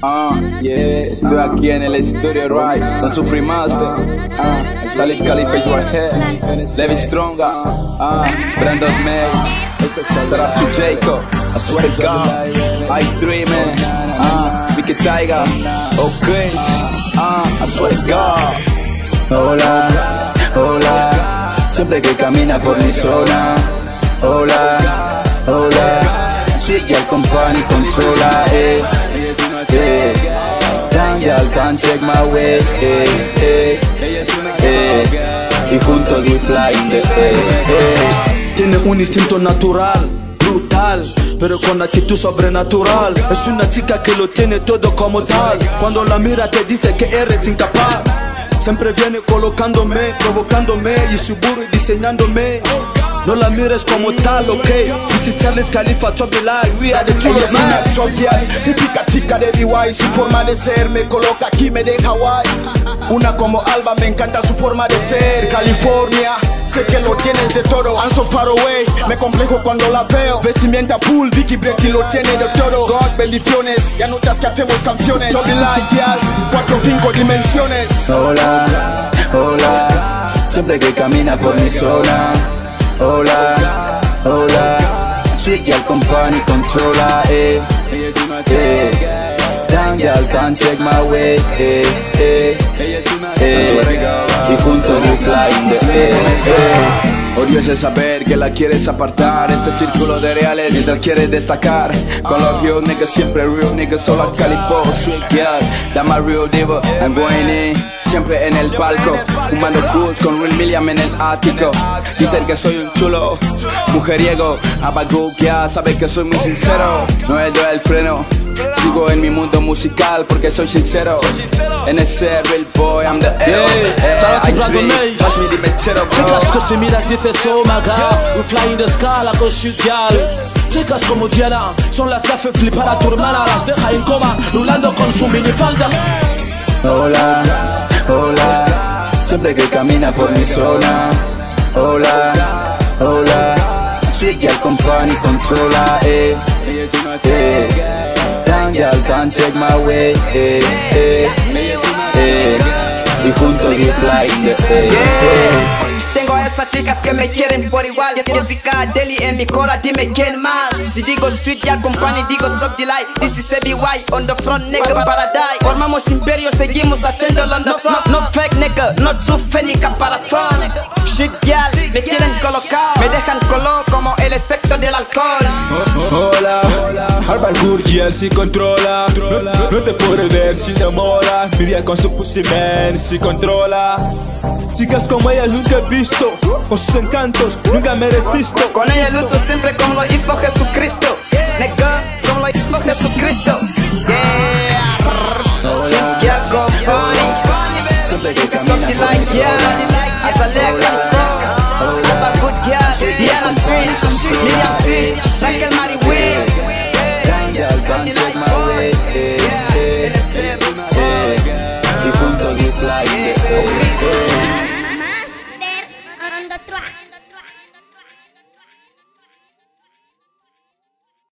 Ah, yeah, estoy aquí en el estudio right con su free master. Ah, Talis right here. Levi Stronga. Ah, Brandon Mays. Out to Jacob. I swear to God. I3 man. Ah, Vicky Taiga. Oh, Chris. Ah, I swear to God. Hola, hola. Siempre que camina por mi zona. Hola, hola. Sigue al company, controla, eh. eh. Damn, y'all can't take my way, eh, eh, eh. Y juntos we fly in the eh. Tiene un instinto natural, brutal, pero con actitud sobrenatural. Es una chica que lo tiene todo como tal. Cuando la mira te dice que eres incapaz. Siempre viene colocándome, provocándome y seguro diseñándome. No la mires como tal, ok. This is Charles Khalifa, top the line. We are the Ella truest es una man. chopial, típica chica de DY Su forma de ser me coloca aquí, me deja guay Una como Alba, me encanta su forma de ser California, sé que lo tienes de todo I'm so far away, me complejo cuando la veo Vestimenta full, Vicky Brecky lo tiene de todo God, bendiciones, ya notas que hacemos canciones Chubby like, girl, cuatro, cinco dimensiones Hola, hola, siempre que camina por mi zona. Hola, hola, sigue al company, controla, eh, eh. Damn, y'all can't take my way, eh, eh, eh. Y juntos we fly in the air, eh. Odioso es saber que la quieres apartar. Este círculo de reales mientras quieres destacar. Con los real niggas siempre real niggas Solo a Calipo, sweet girl. My real diva, I'm going in. Siempre en el palco Fumando cools con Real Milliam en el ático. Dicen que soy un chulo Mujeriego. Abagukia sabe que soy muy sincero. No he dado el freno. Sigo en mi mundo musical porque soy sincero. En ese real boy I'm the L Yeah, Chicas que si miras dices oh my god We fly in the sky like a shit girl Chicas como Diana son las que hacen flipar a tu hermana Las deja en coma rulando con su minifalda Hola, hola, siempre que camina por mi zona. Hola, hola, sigue al company, controla, eh, eh. Damn, y'all can't take my way, eh, eh, eh. Y juntos we fly in. Tengo a esas chicas que me quieren por igual. Jessica, Deli en mi cora, dime quién más. Si digo sweet, ya company, digo top delight. This is ABY, on the front, nigga, paradise. Formamos imperio, seguimos haciéndolo the top. No, no fake, nigga, no too fénica para tron Shit, girl, me quieren colocar. Me Y él sí controla, no, te podré ver si demora. Miria con su pussy man, si controla. Chicas como ellas nunca he visto, con sus encantos nunca me resisto. Con, con ellas lucho siempre como lo hizo Jesucristo. Nega, como lo hizo Jesucristo. Yeah, a take my